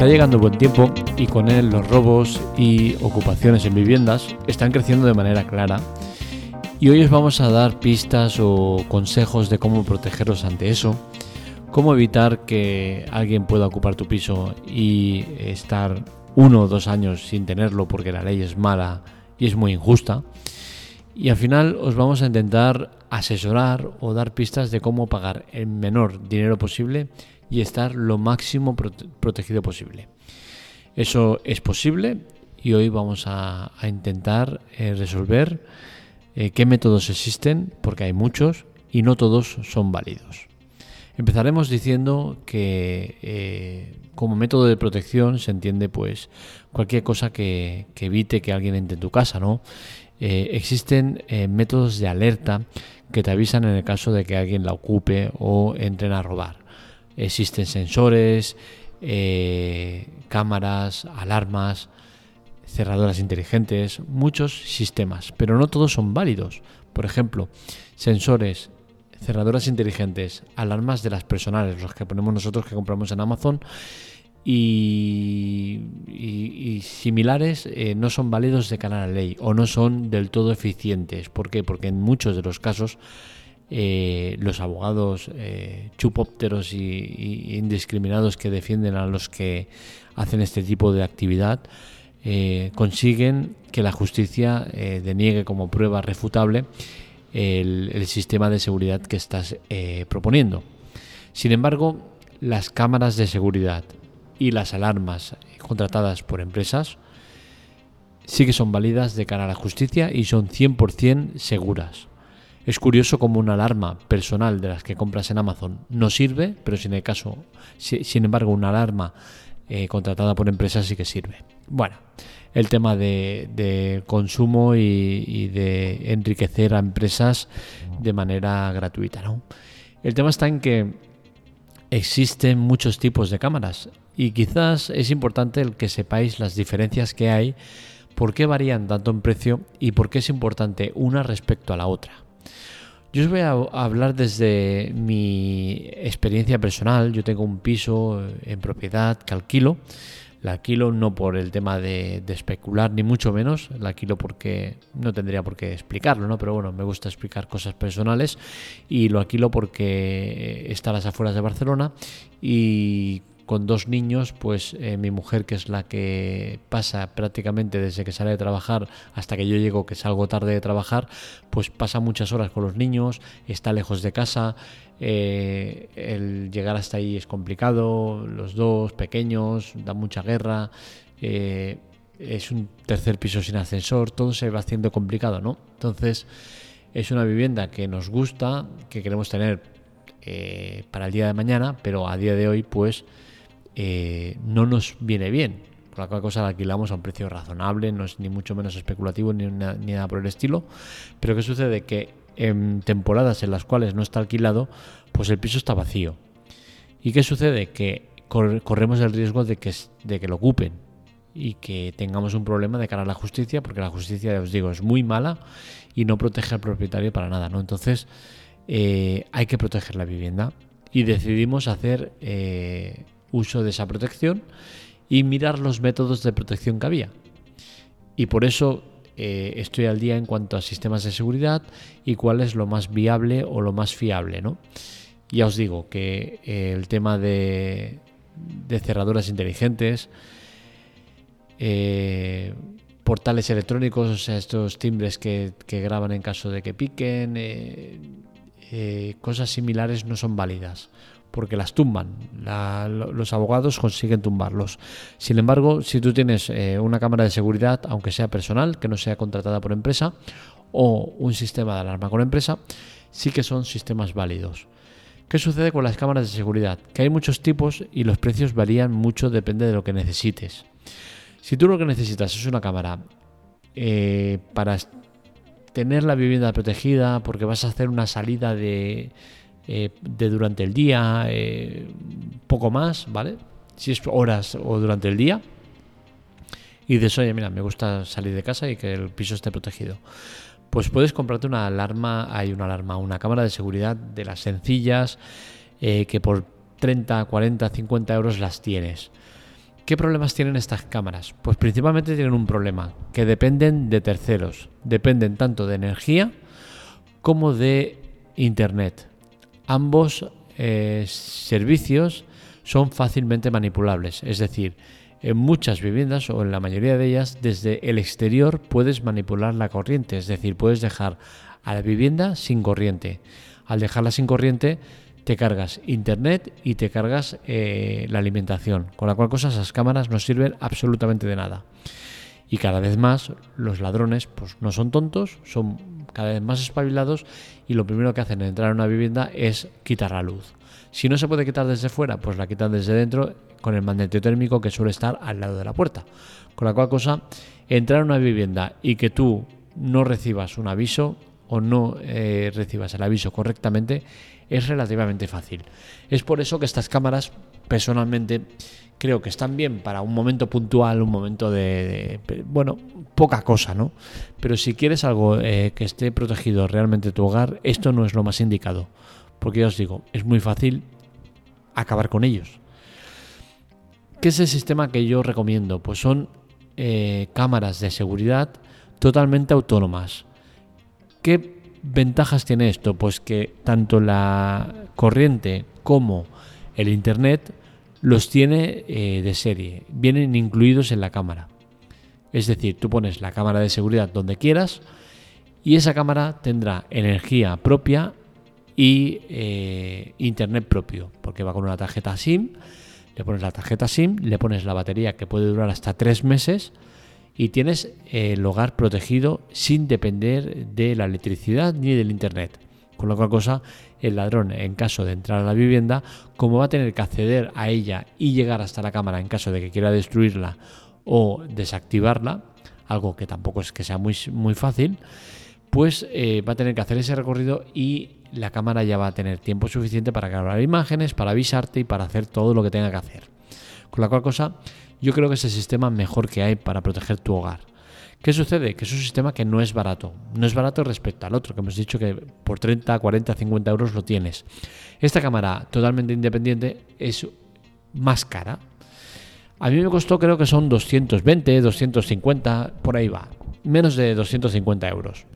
Está llegando buen tiempo y con él los robos y ocupaciones en viviendas están creciendo de manera clara. Y hoy os vamos a dar pistas o consejos de cómo protegeros ante eso, cómo evitar que alguien pueda ocupar tu piso y estar uno o dos años sin tenerlo porque la ley es mala y es muy injusta. Y al final os vamos a intentar asesorar o dar pistas de cómo pagar el menor dinero posible y estar lo máximo protegido posible. Eso es posible y hoy vamos a, intentar eh, resolver eh, qué métodos existen, porque hay muchos y no todos son válidos. Empezaremos diciendo que eh, como método de protección se entiende pues cualquier cosa que, evite que alguien entre en tu casa, ¿no? existen métodos de alerta que te avisan en el caso de que alguien la ocupe o entren a robar. Existen sensores, eh, cámaras, alarmas, cerradoras inteligentes, muchos sistemas, pero no todos son válidos. Por ejemplo, sensores, cerradoras inteligentes, alarmas de las personales, los que ponemos nosotros que compramos en Amazon, y, similares eh, no son válidos de cara a la ley o no son del todo eficientes. ¿Por qué? Porque en muchos de los casos eh, los abogados eh, chupópteros y, indiscriminados que defienden a los que hacen este tipo de actividad eh, consiguen que la justicia deniegue como prueba refutable el, sistema de seguridad que estás proponiendo. Sin embargo, las cámaras de seguridad y las alarmas contratadas por empresas sí que son válidas de cara a la justicia y son 100% seguras. Es curioso como una alarma personal de las que compras en Amazon no sirve, pero sin el caso, sin embargo, una alarma eh, contratada por empresas sí que sirve. Bueno, el tema de, consumo y, de enriquecer a empresas de manera gratuita, ¿no? El tema está en que existen muchos tipos de cámaras y quizás es importante el que sepáis las diferencias que hay, por qué varían tanto en precio y por qué es importante una respecto a la otra. Yo os voy a hablar desde mi experiencia personal. Yo tengo un piso en propiedad que alquilo. La alquilo no por el tema de, especular, ni mucho menos. La alquilo porque no tendría por qué explicarlo, ¿no? Pero bueno, me gusta explicar cosas personales. Y lo alquilo porque está a las afueras de Barcelona. Y con dos niños, pues eh, mi mujer, que es la que pasa prácticamente desde que sale de trabajar hasta que yo llego, que salgo tarde de trabajar, pues pasa muchas horas con los niños, está lejos de casa, eh, el llegar hasta ahí es complicado, los dos pequeños, da mucha guerra, eh, es un tercer piso sin ascensor, todo se va haciendo complicado, ¿no? Entonces, es una vivienda que nos gusta, que queremos tener para el día de mañana, pero a día de hoy, pues eh, no nos viene bien. Por la cual cosa la alquilamos a un precio razonable, no es ni mucho menos especulativo ni, nada por el estilo. Pero ¿qué sucede? Que en temporadas en las cuales no está alquilado, pues el piso está vacío. ¿Y qué sucede? Que corremos el riesgo de que, de que lo ocupen y que tengamos un problema de cara a la justicia, porque la justicia, ya os digo, es muy mala y no protege al propietario para nada. ¿no? Entonces, eh, hay que proteger la vivienda y decidimos hacer eh, uso de esa protección y mirar los métodos de protección que había. Y por eso eh, estoy al día en cuanto a sistemas de seguridad y cuál es lo más viable o lo más fiable. ¿no? Ya os digo que eh, el tema de, cerraduras inteligentes, eh, portales electrónicos, o sea, estos timbres que, que graban en caso de que piquen, cosas similares no son válidas porque las tumban. los abogados consiguen tumbarlos. Sin embargo, si tú tienes eh, una cámara de seguridad, aunque sea personal, que no sea contratada por empresa, o un sistema de alarma con empresa, sí que son sistemas válidos. ¿Qué sucede con las cámaras de seguridad? Que hay muchos tipos y los precios varían mucho, depende de lo que necesites. Si tú lo que necesitas es una cámara eh, para tener la vivienda protegida, porque vas a hacer una salida de, eh, de durante el día, eh, poco más, ¿vale? Si es horas o durante el día. Y eso, oye, mira, me gusta salir de casa y que el piso esté protegido. Pues puedes comprarte una alarma, hay una alarma, una cámara de seguridad de las sencillas, eh, que por 30, 40, 50 euros las tienes. ¿Qué problemas tienen estas cámaras? Pues principalmente tienen un problema, que dependen de terceros, dependen tanto de energía como de Internet. Ambos eh, servicios son fácilmente manipulables, es decir, en muchas viviendas o en la mayoría de ellas desde el exterior puedes manipular la corriente, es decir, puedes dejar a la vivienda sin corriente. Al dejarla sin corriente te cargas internet y te cargas eh, la alimentación, con la cual cosa esas cámaras no sirven absolutamente de nada. Y cada vez más los ladrones pues no son tontos, son cada vez más espabilados y lo primero que hacen al entrar a una vivienda es quitar la luz. Si no se puede quitar desde fuera, pues la quitan desde dentro con el magneto térmico que suele estar al lado de la puerta. Con la cual cosa, entrar a una vivienda y que tú no recibas un aviso o no eh, recibas el aviso correctamente es relativamente fácil. Es por eso que estas cámaras, personalmente, creo que están bien para un momento puntual, un momento de, bueno, poca cosa, ¿no? Pero si quieres algo eh, que esté protegido realmente tu hogar, esto no es lo más indicado. Porque ya os digo, es muy fácil acabar con ellos. ¿Qué es el sistema que yo recomiendo? Pues son eh, cámaras de seguridad totalmente autónomas. ¿Qué ventajas tiene esto? Pues que tanto la corriente como el Internet los tiene eh, de serie, vienen incluidos en la cámara. Es decir, tú pones la cámara de seguridad donde quieras y esa cámara tendrá energía propia y eh, internet propio, porque va con una tarjeta SIM le pones la tarjeta SIM, le pones la batería que puede durar hasta tres meses y tienes el hogar protegido sin depender de la electricidad ni del internet. Con lo cual cosa, el ladrón en caso de entrar a la vivienda, como va a tener que acceder a ella y llegar hasta la cámara en caso de que quiera destruirla o desactivarla, algo que tampoco es que sea muy, muy fácil, pues eh, va a tener que hacer ese recorrido y la cámara ya va a tener tiempo suficiente para grabar imágenes, para avisarte y para hacer todo lo que tenga que hacer. Con la cual cosa, yo creo que es el sistema mejor que hay para proteger tu hogar. ¿Qué sucede? Que es un sistema que no es barato. No es barato respecto al otro, que hemos dicho que por 30, 40, 50 euros lo tienes. Esta cámara totalmente independiente es más cara. A mí me costó creo que son 220, 250, por ahí va. Menos de 250 euros.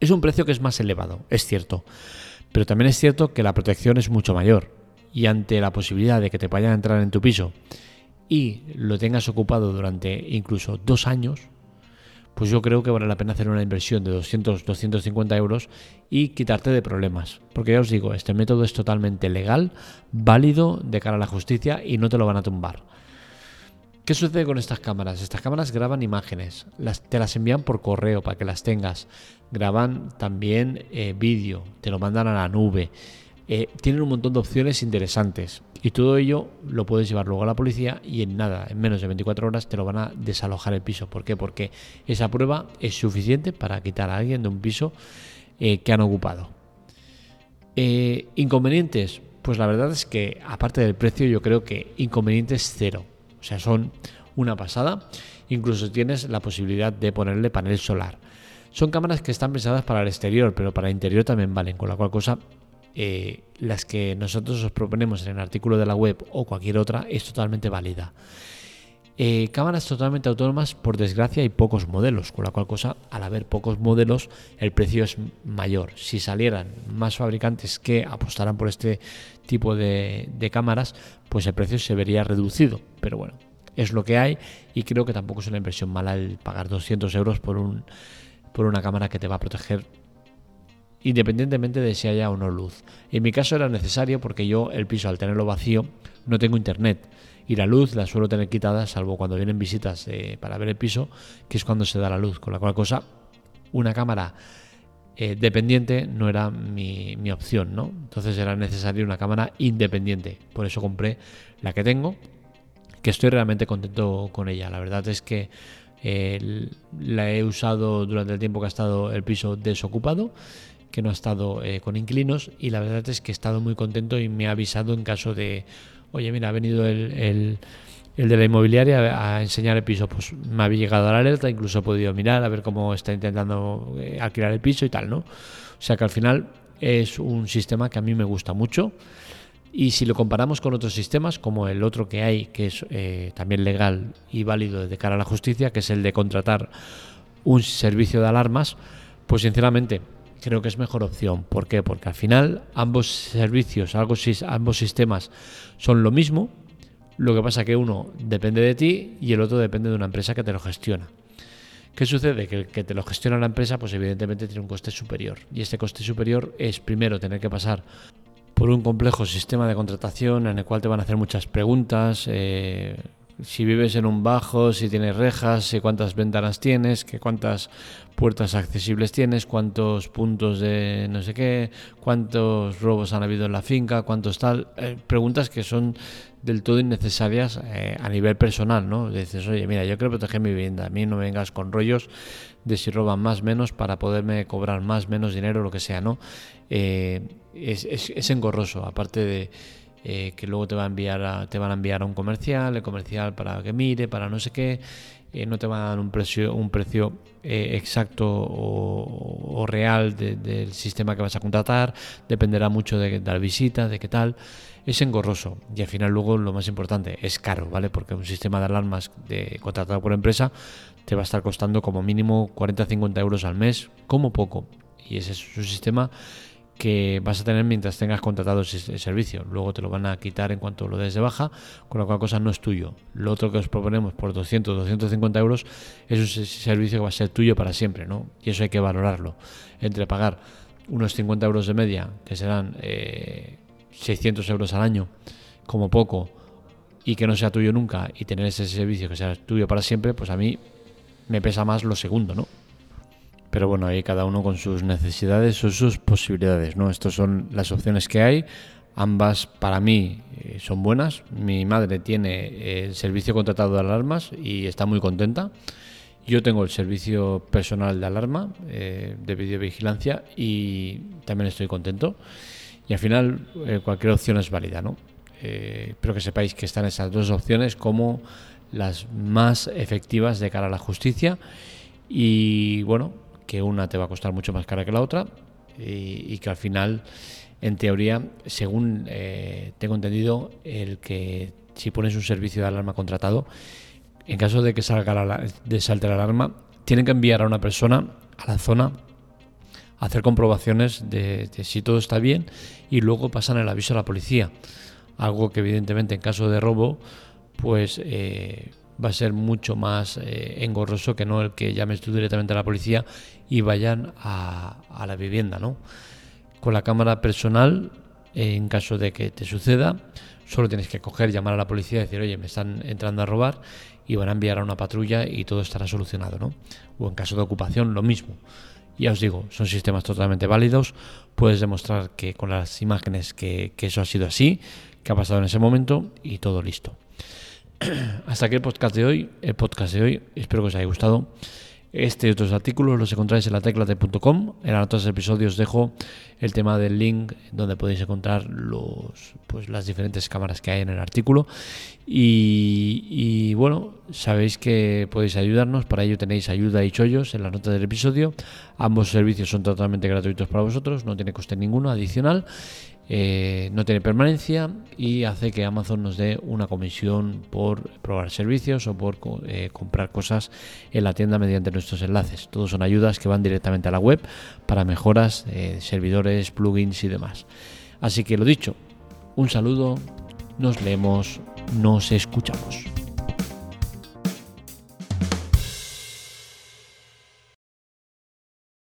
Es un precio que es más elevado, es cierto, pero también es cierto que la protección es mucho mayor y ante la posibilidad de que te vayan a entrar en tu piso y lo tengas ocupado durante incluso dos años, pues yo creo que vale la pena hacer una inversión de 200, 250 euros y quitarte de problemas. Porque ya os digo, este método es totalmente legal, válido de cara a la justicia y no te lo van a tumbar. ¿Qué sucede con estas cámaras? Estas cámaras graban imágenes, las, te las envían por correo para que las tengas, graban también eh, vídeo, te lo mandan a la nube, eh, tienen un montón de opciones interesantes y todo ello lo puedes llevar luego a la policía y en nada, en menos de 24 horas te lo van a desalojar el piso. ¿Por qué? Porque esa prueba es suficiente para quitar a alguien de un piso eh, que han ocupado. inconvenientes, pues la verdad es que aparte del precio yo creo que inconvenientes cero. O sea, son una pasada. Incluso tienes la posibilidad de ponerle panel solar. Son cámaras que están pensadas para el exterior, pero para el interior también valen, con la cual cosa eh, las que nosotros os proponemos en el artículo de la web o cualquier otra es totalmente válida. Eh, cámaras totalmente autónomas, por desgracia, hay pocos modelos, con la cual cosa, al haber pocos modelos, el precio es mayor. Si salieran más fabricantes que apostaran por este tipo de, cámaras, pues el precio se vería reducido. Pero bueno, es lo que hay y creo que tampoco es una inversión mala el pagar 200 euros por, un, por una cámara que te va a proteger independientemente de si haya o no luz. En mi caso era necesario porque yo el piso al tenerlo vacío no tengo internet y la luz la suelo tener quitada salvo cuando vienen visitas eh, para ver el piso, que es cuando se da la luz, con la cual cosa una cámara eh, dependiente no era mi, opción, ¿no? Entonces era necesaria una cámara independiente, por eso compré la que tengo, que estoy realmente contento con ella. La verdad es que eh, la he usado durante el tiempo que ha estado el piso desocupado que no ha estado con inquilinos y la verdad es que he estado muy contento y me ha avisado en caso de oye, mira, ha venido el, de la inmobiliaria a enseñar el piso, pues me había llegado a la alerta, incluso he podido mirar a ver cómo está intentando eh, alquilar el piso y tal, ¿no? O sea que al final es un sistema que a mí me gusta mucho Y si lo comparamos con otros sistemas, como el otro que hay, que es eh, también legal y válido de cara a la justicia, que es el de contratar un servicio de alarmas, pues sinceramente creo que es mejor opción. ¿Por qué? Porque al final ambos servicios, ambos sistemas son lo mismo, lo que pasa que uno depende de ti y el otro depende de una empresa que te lo gestiona. ¿Qué sucede? Que el que te lo gestiona la empresa, pues evidentemente tiene un coste superior. Y este coste superior es primero tener que pasar por un complejo sistema de contratación en el cual te van a hacer muchas preguntas. Eh, si vives en un bajo, si tienes rejas, si cuántas ventanas tienes, que cuántas puertas accesibles tienes, cuántos puntos de no sé qué, cuántos robos han habido en la finca, cuántos tal. Eh, preguntas que son del todo innecesarias eh, a nivel personal, ¿no? Dices, oye, mira, yo quiero proteger mi vivienda, a mí no me vengas con rollos de si roban más menos para poderme cobrar más menos dinero, lo que sea, ¿no? Eh, es, es, engorroso, aparte de eh, que luego te va a enviar te van a enviar a un comercial, el comercial para que mire, para no sé qué, no te van a dar un precio, un precio exacto o, real del sistema que vas a contratar, dependerá mucho de, de la visita, de qué tal es engorroso y al final luego lo más importante es caro, ¿vale? Porque un sistema de alarmas de, contratado por empresa te va a estar costando como mínimo 40-50 euros al mes, como poco. Y ese es un sistema que vas a tener mientras tengas contratado ese servicio. Luego te lo van a quitar en cuanto lo des de baja, con lo cual cosa no es tuyo. Lo otro que os proponemos por 200, 250 euros es un servicio que va a ser tuyo para siempre, ¿no? Y eso hay que valorarlo. Entre pagar unos 50 euros de media, que serán eh, 600 euros al año, como poco, y que no sea tuyo nunca, y tener ese servicio que sea tuyo para siempre, pues a mí me pesa más lo segundo, ¿no? Pero bueno, ahí cada uno con sus necesidades o sus posibilidades, ¿no? Estas son las opciones que hay. Ambas para mí eh, son buenas. Mi madre tiene el servicio contratado de alarmas y está muy contenta. Yo tengo el servicio personal de alarma, eh, de videovigilancia y también estoy contento. Y al final eh, cualquier opción es válida, ¿no? Eh, espero que sepáis que están esas dos opciones como las más efectivas de cara a la justicia y bueno, que una te va a costar mucho más cara que la otra y, que al final, en teoría, según eh, tengo entendido, el que si pones un servicio de alarma contratado, en caso de que salga la, de salte la alarma, tienen que enviar a una persona a la zona hacer comprobaciones de, si todo está bien y luego pasan el aviso a la policía. Algo que evidentemente en caso de robo pues eh, va a ser mucho más eh, engorroso que no el que llames tú directamente a la policía y vayan a, la vivienda. ¿no? Con la cámara personal, en caso de que te suceda, solo tienes que coger, llamar a la policía y decir, oye, me están entrando a robar y van a enviar a una patrulla y todo estará solucionado. ¿no? O en caso de ocupación, lo mismo. Ya os digo, son sistemas totalmente válidos. Puedes demostrar que con las imágenes que, eso ha sido así, que ha pasado en ese momento y todo listo. Hasta aquí el podcast de hoy. El podcast de hoy. Espero que os haya gustado. Este y otros artículos los encontráis en la teclate.com. En notas episodios dejo el tema del link donde podéis encontrar los, pues, las diferentes cámaras que hay en el artículo. Y, bueno, sabéis que podéis ayudarnos. Para ello tenéis ayuda y chollos en las notas del episodio. Ambos servicios son totalmente gratuitos para vosotros, no tiene coste ninguno adicional. Eh, no tiene permanencia y hace que Amazon nos dé una comisión por probar servicios o por eh, comprar cosas en la tienda mediante nuestros enlaces. Todos son ayudas que van directamente a la web para mejoras de servidores, plugins y demás. Así que lo dicho, un saludo, nos leemos, nos escuchamos.